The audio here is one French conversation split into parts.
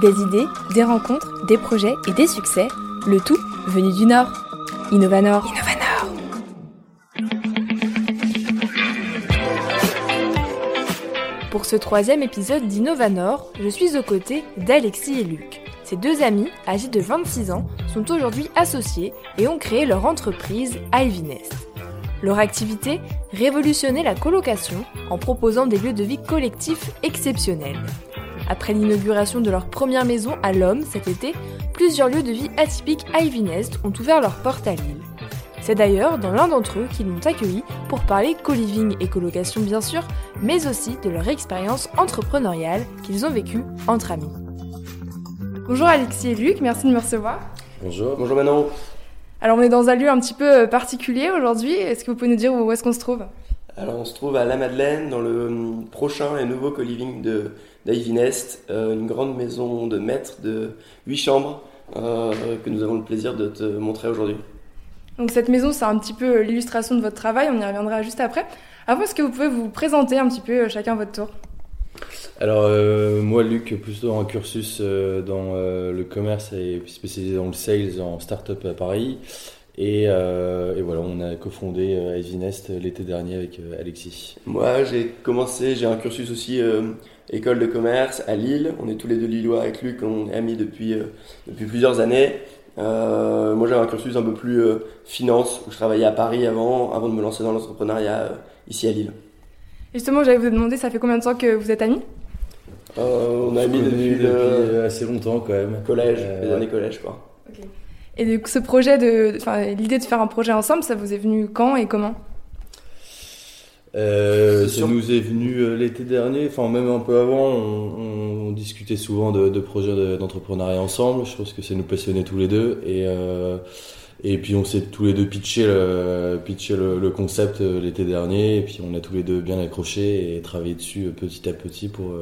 Des idées, des rencontres, des projets et des succès, le tout venu du Nord. Innovanor. Innovanor. Pour ce troisième épisode d'Innovanor, je suis aux côtés d'Alexis et Luc. Ces deux amis, âgés de 26 ans, sont aujourd'hui associés et ont créé leur entreprise Ivy Nest. Leur activité Révolutionner la colocation en proposant des lieux de vie collectifs exceptionnels. Après l'inauguration de leur première maison à l'Homme cet été, plusieurs lieux de vie atypiques Ivy Nest ont ouvert leurs portes à Lille. C'est d'ailleurs dans l'un d'entre eux qu'ils m'ont accueilli pour parler co-living et colocation bien sûr, mais aussi de leur expérience entrepreneuriale qu'ils ont vécue entre amis. Bonjour Alexis et Luc, merci de me recevoir. Bonjour. Bonjour Manon. Alors on est dans un lieu un petit peu particulier aujourd'hui, est-ce que vous pouvez nous dire où est-ce qu'on se trouve? Alors on se trouve à La Madeleine dans le prochain et nouveau co-living de d'Ivy Nest, euh, une grande maison de maître de 8 chambres euh, que nous avons le plaisir de te montrer aujourd'hui. Donc cette maison, c'est un petit peu l'illustration de votre travail, on y reviendra juste après. Avant, est-ce que vous pouvez vous présenter un petit peu chacun votre tour? Alors euh, moi Luc plutôt un cursus euh, dans euh, le commerce et spécialisé dans le sales en start-up à Paris et, euh, et voilà on a cofondé euh, Ivy Nest l'été dernier avec Alexis. Moi j'ai commencé j'ai un cursus aussi école de commerce à Lille on est tous les deux lillois avec Luc on est amis depuis depuis plusieurs années euh, moi j'avais un cursus un peu plus euh, finance, où je travaillais à Paris avant, avant de me lancer dans l'entrepreneuriat euh, ici à Lille. Justement, j'allais vous demander, ça fait combien de temps que vous êtes amis? On a amis depuis, depuis assez longtemps quand même. Collège, les années collège quoi. Okay. Et donc ce projet de, enfin l'idée de faire un projet ensemble, ça vous est venu quand et comment? Euh, ça nous est venu l'été dernier, enfin même un peu avant, on, on discutait souvent de, de projets d'entrepreneuriat ensemble. Je pense que ça nous passionnait tous les deux. Et euh, et puis on s'est tous les deux pitché le, pitché le, le concept l'été dernier. Et puis on a tous les deux bien accroché et travaillé dessus petit à petit pour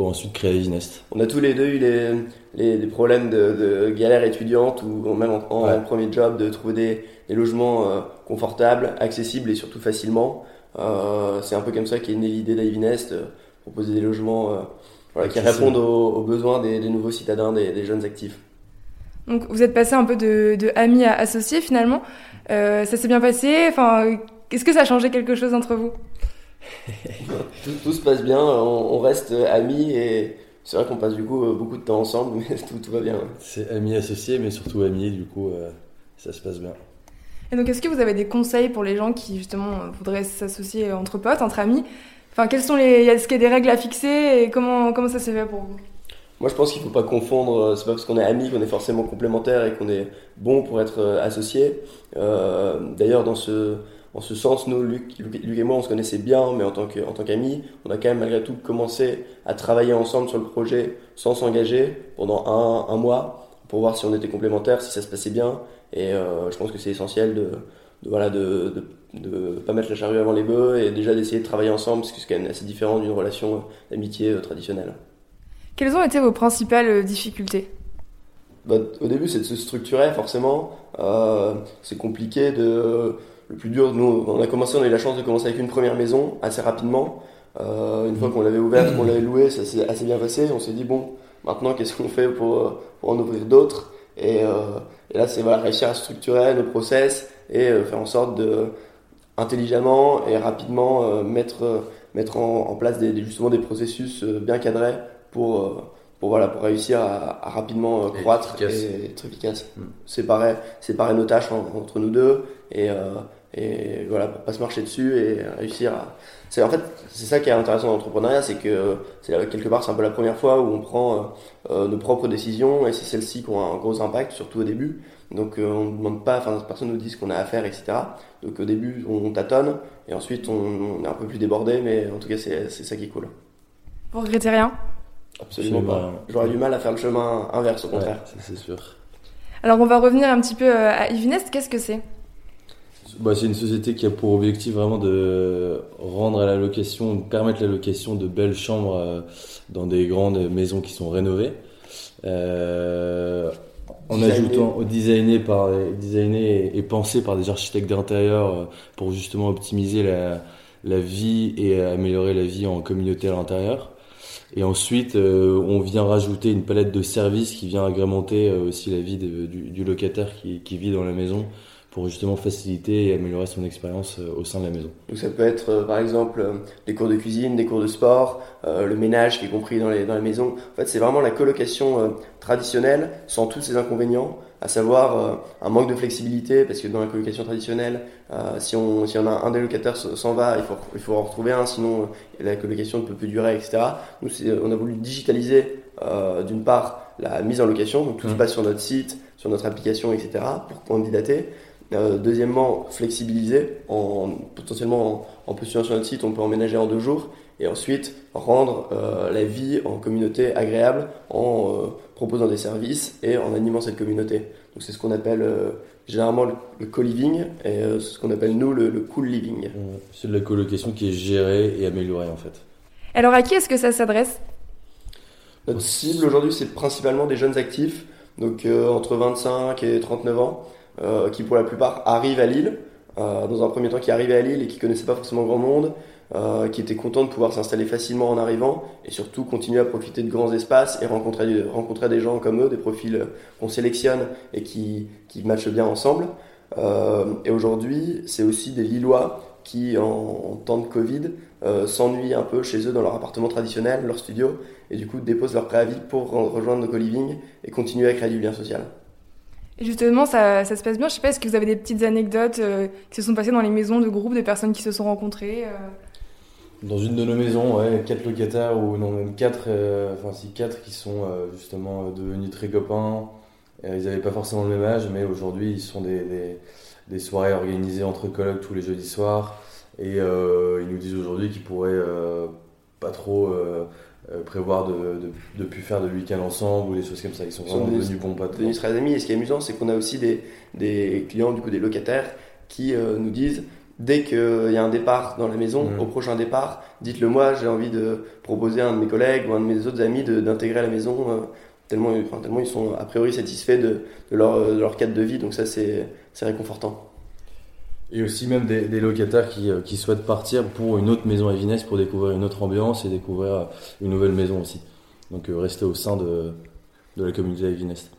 pour ensuite créer Nest. On a tous les deux eu les, les, les problèmes de, de galère étudiante ou même en, en, ouais. en, premier job de trouver des, des logements euh, confortables, accessibles et surtout facilement. Euh, c'est un peu comme ça qu'est née l'idée d'Ivy Nest, euh, proposer des logements euh, voilà, qui répondent aux, aux, besoins des, des, nouveaux citadins, des, des, jeunes actifs. Donc vous êtes passé un peu de, de amis à associés finalement. Euh, ça s'est bien passé. Enfin, est-ce que ça a changé quelque chose entre vous? Tout, tout, se passe bien. On, on reste amis et c'est vrai qu'on passe du coup beaucoup de temps ensemble, mais tout, tout va bien. C'est amis associés, mais surtout amis. Du coup, euh, ça se passe bien. Et donc, est-ce que vous avez des conseils pour les gens qui justement voudraient s'associer entre potes, entre amis? Enfin, quelles sont les, est-ce qu'il y a des règles à fixer et comment comment ça s'est fait pour vous? Moi, je pense qu'il faut pas confondre. C'est pas parce qu'on est amis qu'on est forcément complémentaires et qu'on est bon pour être associé. Euh, D'ailleurs, dans ce en ce sens, nous, Luc, Luc, et moi, on se connaissait bien, mais en tant qu'amis, on a quand même malgré tout commencé à travailler ensemble sur le projet sans s'engager pendant un, un mois pour voir si on était complémentaires, si ça se passait bien et euh, je pense que c'est essentiel de, de, voilà, de, de, de, pas mettre la charrue avant les bœufs et déjà d'essayer de travailler ensemble, parce que c'est quand même assez différent d'une relation d'amitié euh, traditionnelle. Quelles ont été vos principales euh, difficultés? Bah, Au début, c'est de se structurer, forcément. Euh, c'est compliqué de. Le plus dur, nous, on a commencé, on a eu la chance de commencer avec une première maison assez rapidement. Euh, une fois qu'on l'avait ouverte, qu'on l'avait louée, ça s'est assez bien passé. On s'est dit, bon, maintenant, qu'est-ce qu'on fait pour, pour en ouvrir d'autres? Et, euh, et, là, c'est voilà, réussir à structurer nos process et euh, faire en sorte de intelligemment et rapidement euh, mettre, mettre en, en place des, justement des processus bien cadrés pour, pour, voilà, pour réussir à, à rapidement et croître efficace. et être efficace. Mm. Séparer, séparer nos tâches en, entre nous deux et, et voilà, pas se marcher dessus et réussir à. C'est en fait c'est ça qui est intéressant dans l'entrepreneuriat, c'est que c'est quelque part c'est un peu la première fois où on prend euh, nos propres décisions et c'est celles-ci qui ont un gros impact, surtout au début. Donc euh, on ne demande pas, enfin personne nous dit ce qu'on a à faire, etc. Donc au début on tâtonne et ensuite on, on est un peu plus débordé, mais en tout cas c'est ça qui est cool. Vous regrettez rien? Absolument pas. J'aurais du mal à faire le chemin inverse au contraire. Ouais, c'est sûr. Alors on va revenir un petit peu à Ivinest, qu'est-ce que c'est? Bah, c'est une société qui a pour objectif vraiment de rendre à la location, de permettre la location de belles chambres euh, dans des grandes maisons qui sont rénovées. Euh, en designé. ajoutant au designé par designé et pensé par des architectes d'intérieur euh, pour justement optimiser la, la vie et améliorer la vie en communauté à l'intérieur. Et ensuite, on vient rajouter une palette de services qui vient agrémenter aussi la vie du, du, locataire qui, qui vit dans la maison pour justement faciliter et améliorer son expérience euh, au sein de la maison. Donc ça peut être euh, par exemple euh, des cours de cuisine, des cours de sport, le ménage qui est compris dans, les, dans la maison. En fait, c'est vraiment la colocation traditionnelle sans tous ses inconvénients, à savoir un manque de flexibilité parce que dans la colocation traditionnelle, si, on, si on a un des locataires s'en va, il faut, il faut en retrouver un, sinon la colocation ne peut plus durer, etc. Nous, on a voulu digitaliser d'une part la mise en location, donc tout se mmh. passe sur notre site, sur notre application, etc. pour candidater. Euh, deuxièmement, flexibiliser, en, potentiellement en, en, positionnant sur notre site, on peut emménager en deux jours. Et ensuite, rendre euh, la vie en communauté agréable en euh, proposant des services et en animant cette communauté. Donc c'est ce qu'on appelle généralement le, co-living et ce qu'on appelle nous le, le cool living. C'est de la colocation qui est gérée et améliorée en fait. Alors à qui est-ce que ça s'adresse? Notre cible aujourd'hui c'est principalement des jeunes actifs, donc entre 25 et 39 ans. Euh, qui pour la plupart arrivent à Lille, euh, dans un premier temps qui arrivaient à Lille et qui connaissaient pas forcément grand monde, euh, qui étaient contents de pouvoir s'installer facilement en arrivant et surtout continuer à profiter de grands espaces et rencontrer, rencontrer des gens comme eux, des profils qu'on sélectionne et qui, qui matchent bien ensemble. et aujourd'hui, c'est aussi des Lillois qui, en, temps de Covid, s'ennuient un peu chez eux dans leur appartement traditionnel, leur studio, et du coup déposent leur préavis pour rejoindre nos co-living et continuer à créer du lien social. Justement, ça, ça, se passe bien. Je sais pas, est-ce que vous avez des petites anecdotes euh, qui se sont passées dans les maisons de groupe, des personnes qui se sont rencontrées euh Dans une de nos maisons, ouais, quatre locataires, ou non, même quatre, euh, enfin si quatre qui sont justement devenus très copains. ils n'avaient pas forcément le même âge, mais aujourd'hui, ils sont des, des, soirées organisées entre collègues tous les jeudis soirs. Et ils nous disent aujourd'hui qu'ils pourraient pas trop euh, prévoir de, de, de plus faire de week-end ensemble ou des choses comme ça. Ils sont vraiment devenus bons potes. Devenus très amis. Et ce qui est amusant, c'est qu'on a aussi des, des, clients, du coup des locataires, qui euh, nous disent dès qu'il y a un départ dans la maison, mmh. au prochain départ, dites-le moi, j'ai envie de proposer à un de mes collègues ou un de mes autres amis d'intégrer la maison. Euh, tellement, enfin, tellement ils sont a priori satisfaits de, de, leur, de leur cadre de vie. Donc ça, c'est réconfortant. Et aussi même des, des locataires qui, euh, qui, souhaitent partir pour une autre maison à Vinest pour découvrir une autre ambiance et découvrir euh, une nouvelle maison aussi. Donc euh, rester au sein de, de la communauté à Vinest.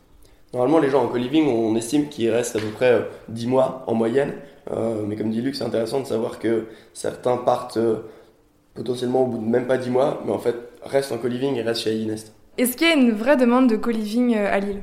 Normalement, les gens en co-living, on estime qu'ils restent à peu près 10 mois en moyenne. Euh, mais comme dit Luc, c'est intéressant de savoir que certains partent potentiellement au bout de même pas 10 mois, mais en fait restent en co-living et restent chez Vinest. Est-ce qu'il y a une vraie demande de co-living à Lille?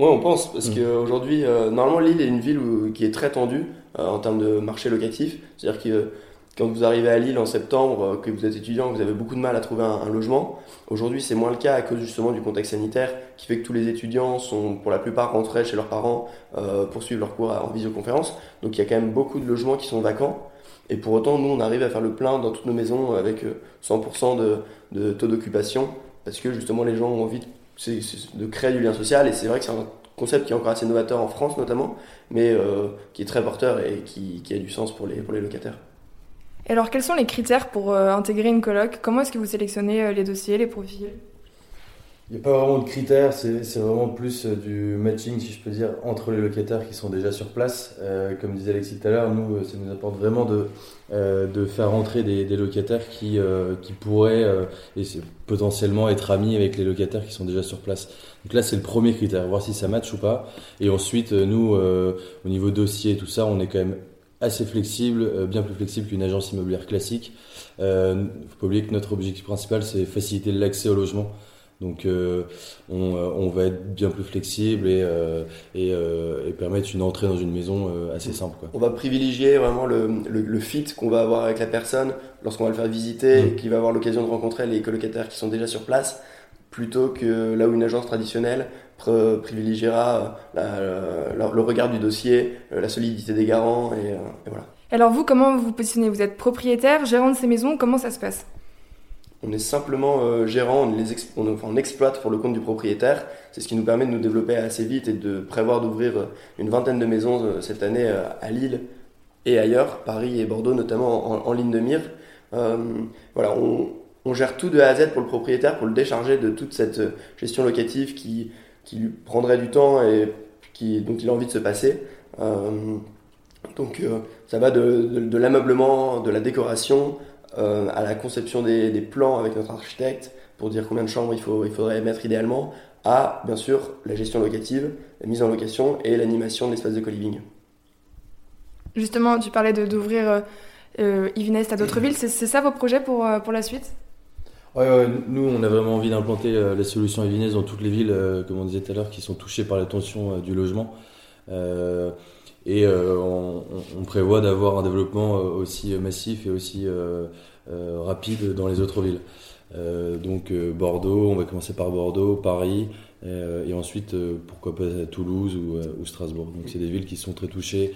Oui, on pense, parce mmh. qu'aujourd'hui, normalement, Lille est une ville où, qui est très tendue. Euh, en termes de marché locatif. C'est-à-dire que quand vous arrivez à Lille en septembre, euh, que vous êtes étudiant, vous avez beaucoup de mal à trouver un, logement, aujourd'hui c'est moins le cas à cause justement du contexte sanitaire qui fait que tous les étudiants sont pour la plupart rentrés chez leurs parents euh, pour suivre leurs cours en visioconférence. Donc il y a quand même beaucoup de logements qui sont vacants. Et pour autant, nous, on arrive à faire le plein dans toutes nos maisons avec 100% de, de, taux d'occupation parce que justement les gens ont envie de, de créer du lien social et c'est vrai que c'est un concept qui est encore assez novateur en France notamment, mais euh, qui est très porteur et qui, a du sens pour les, pour les locataires. Et alors, quels sont les critères pour euh, intégrer une coloc? Comment est-ce que vous sélectionnez euh, les dossiers, les profils? Il n'y a pas vraiment de critères, c'est vraiment plus du matching, si je peux dire, entre les locataires qui sont déjà sur place. comme disait Alexis tout à l'heure, nous, ça nous apporte vraiment de, de faire rentrer des, des locataires qui, qui pourraient et potentiellement être amis avec les locataires qui sont déjà sur place. Donc là, c'est le premier critère, voir si ça match ou pas. Et ensuite, euh, nous, euh, au niveau dossier et tout ça, on est quand même assez flexible, euh, bien plus flexible qu'une agence immobilière classique. Il euh, ne faut pas oublier que notre objectif principal, c'est faciliter l'accès au logement. Donc euh, on, on, va être bien plus flexible et, euh, et, et, permettre une entrée dans une maison assez simple. Quoi. On va privilégier vraiment le, le, le fit qu'on va avoir avec la personne lorsqu'on va le faire visiter mmh. et qu'il va avoir l'occasion de rencontrer les colocataires qui sont déjà sur place plutôt que là où une agence traditionnelle privilégiera euh, le regard du dossier, euh, la solidité des garants et, euh, et, voilà. Alors vous, comment vous vous positionnez? Vous êtes propriétaire, gérant de ces maisons, comment ça se passe? On est simplement gérant, on, les on, enfin, exploite pour le compte du propriétaire. C'est ce qui nous permet de nous développer assez vite et de prévoir d'ouvrir une vingtaine de maisons cette année à Lille et ailleurs, Paris et Bordeaux notamment en, ligne de mire. voilà, on, on gère tout de A à Z pour le propriétaire, pour le décharger de toute cette euh, gestion locative qui, qui lui prendrait du temps et qui, dont il a envie de se passer. Euh, donc euh, ça va de, de l'ameublement, de la décoration, à la conception des, des, plans avec notre architecte pour dire combien de chambres il, faut, il faudrait mettre idéalement, à bien sûr la gestion locative, la mise en location et l'animation de l'espace de co-living. Justement, tu parlais d'ouvrir euh, euh à d'autres villes, c'est ça vos projets pour, pour la suite? Ouais, nous, on a vraiment envie d'implanter euh, les solutions Ivinès dans toutes les villes, euh, comme on disait tout à l'heure, qui sont touchées par la tension euh, du logement. Et on, on, prévoit d'avoir un développement aussi massif et aussi rapide dans les autres villes. donc Bordeaux, on va commencer par Bordeaux, Paris, et ensuite, pourquoi pas Toulouse ou, ou Strasbourg. Donc c'est des villes qui sont très touchées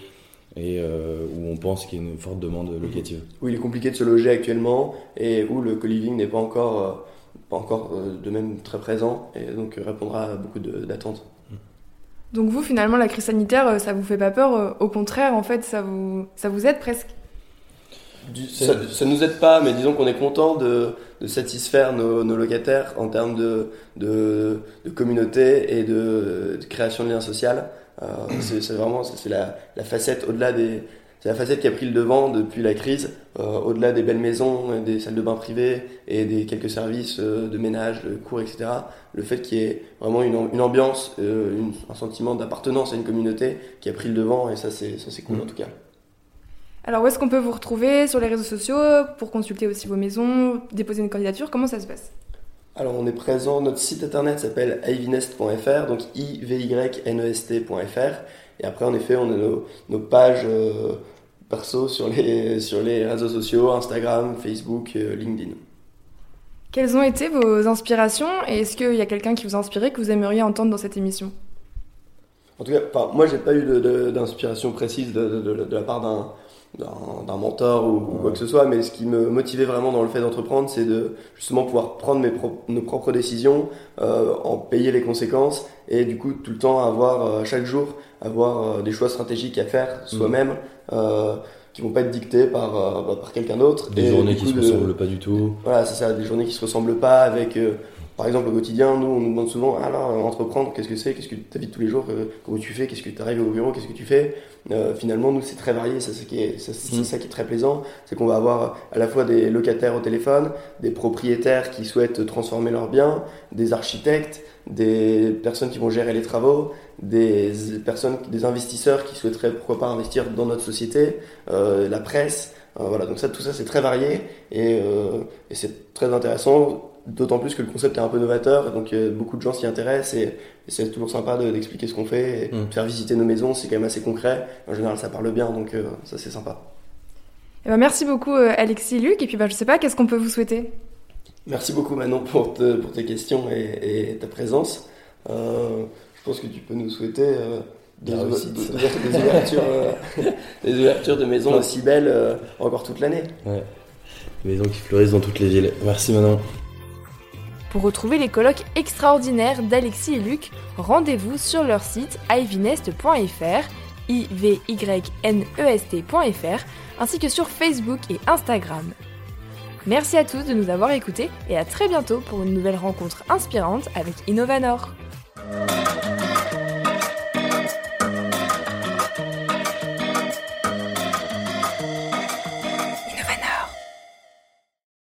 et euh, où on pense qu'il y a une forte demande locative. Où il est compliqué de se loger actuellement et où le co-living n'est pas encore, euh, pas encore euh, de même très présent et donc répondra à beaucoup d'attentes. Donc vous, finalement, la crise sanitaire, ça vous fait pas peur Au contraire, en fait, ça vous, ça vous aide presque ça, nous aide pas, mais disons qu'on est content de, satisfaire nos, locataires en termes de, de, communauté et de, de, création de liens sociaux. Euh, c'est vraiment c'est la, la, facette au-delà des c'est la facette qui a pris le devant depuis la crise, euh, au-delà des belles maisons, des salles de bain privées et des quelques services euh, de ménage, de cours, etc. Le fait qu'il y ait vraiment une, une ambiance, euh, une, un sentiment d'appartenance à une communauté qui a pris le devant et ça c'est ça c'est cool mm. en tout cas. Alors où est-ce qu'on peut vous retrouver sur les réseaux sociaux pour consulter aussi vos maisons, déposer une candidature? Comment ça se passe? Alors on est présent, notre site internet s'appelle ivinest.fr, donc i-v-y-n-e-s-t.fr. Et après en effet on a nos, pages euh, perso sur les, sur les réseaux sociaux, Instagram, Facebook, euh, LinkedIn. Quelles ont été vos inspirations et est-ce qu'il y a quelqu'un qui vous a inspiré que vous aimeriez entendre dans cette émission? En tout cas, moi j'ai pas eu d'inspiration précise de, de la part d'un mentor ou, quoi que ce soit, mais ce qui me motivait vraiment dans le fait d'entreprendre, c'est de justement pouvoir prendre mes nos propres décisions, euh, en payer les conséquences et du coup tout le temps avoir euh, chaque jour avoir euh, des choix stratégiques à faire soi-même. Euh, qui vont pas être dictés par, bah, par quelqu'un d'autre. Des journées qui se ressemblent pas du tout. Voilà, c'est ça, des journées qui se ressemblent pas avec par exemple, au quotidien, nous, on nous demande souvent, alors, entreprendre, qu'est-ce que c'est? Qu'est-ce que ta vie de tous les jours Comment tu fais? Qu'est-ce que tu arrives au bureau? Qu'est-ce que tu fais euh, finalement, nous, c'est très varié. C'est qui est, c'est, mm. ça qui est très plaisant. C'est qu'on va avoir à la fois des locataires au téléphone, des propriétaires qui souhaitent transformer leurs biens, des architectes, des personnes qui vont gérer les travaux, des personnes, des investisseurs qui souhaiteraient pourquoi pas investir dans notre société, euh, la presse. Euh, voilà, donc ça, tout ça, c'est très varié et, euh, et c'est très intéressant D'autant plus que le concept est un peu novateur, donc euh, beaucoup de gens s'y intéressent et, c'est toujours sympa d'expliquer ce qu'on fait. Et mm. Faire visiter nos maisons, c'est quand même assez concret. En général, ça parle bien, donc euh, ça c'est sympa. Eh ben, merci beaucoup euh, Alexis et Luc. Et puis bah, je sais pas, qu'est-ce qu'on peut vous souhaiter? Merci beaucoup Manon pour, pour tes questions et, ta présence. je pense que tu peux nous souhaiter des, ouvertures, des, ouvertures, de maisons aussi belles encore toute l'année. Ouais. Des maisons qui fleurissent dans toutes les villes. Merci Manon. Pour retrouver les colloques extraordinaires d'Alexis et Luc, rendez-vous sur leur site ivinest.fr, i v y n e s t.fr, ainsi que sur Facebook et Instagram. Merci à tous de nous avoir écoutés et à très bientôt pour une nouvelle rencontre inspirante avec Innovanor.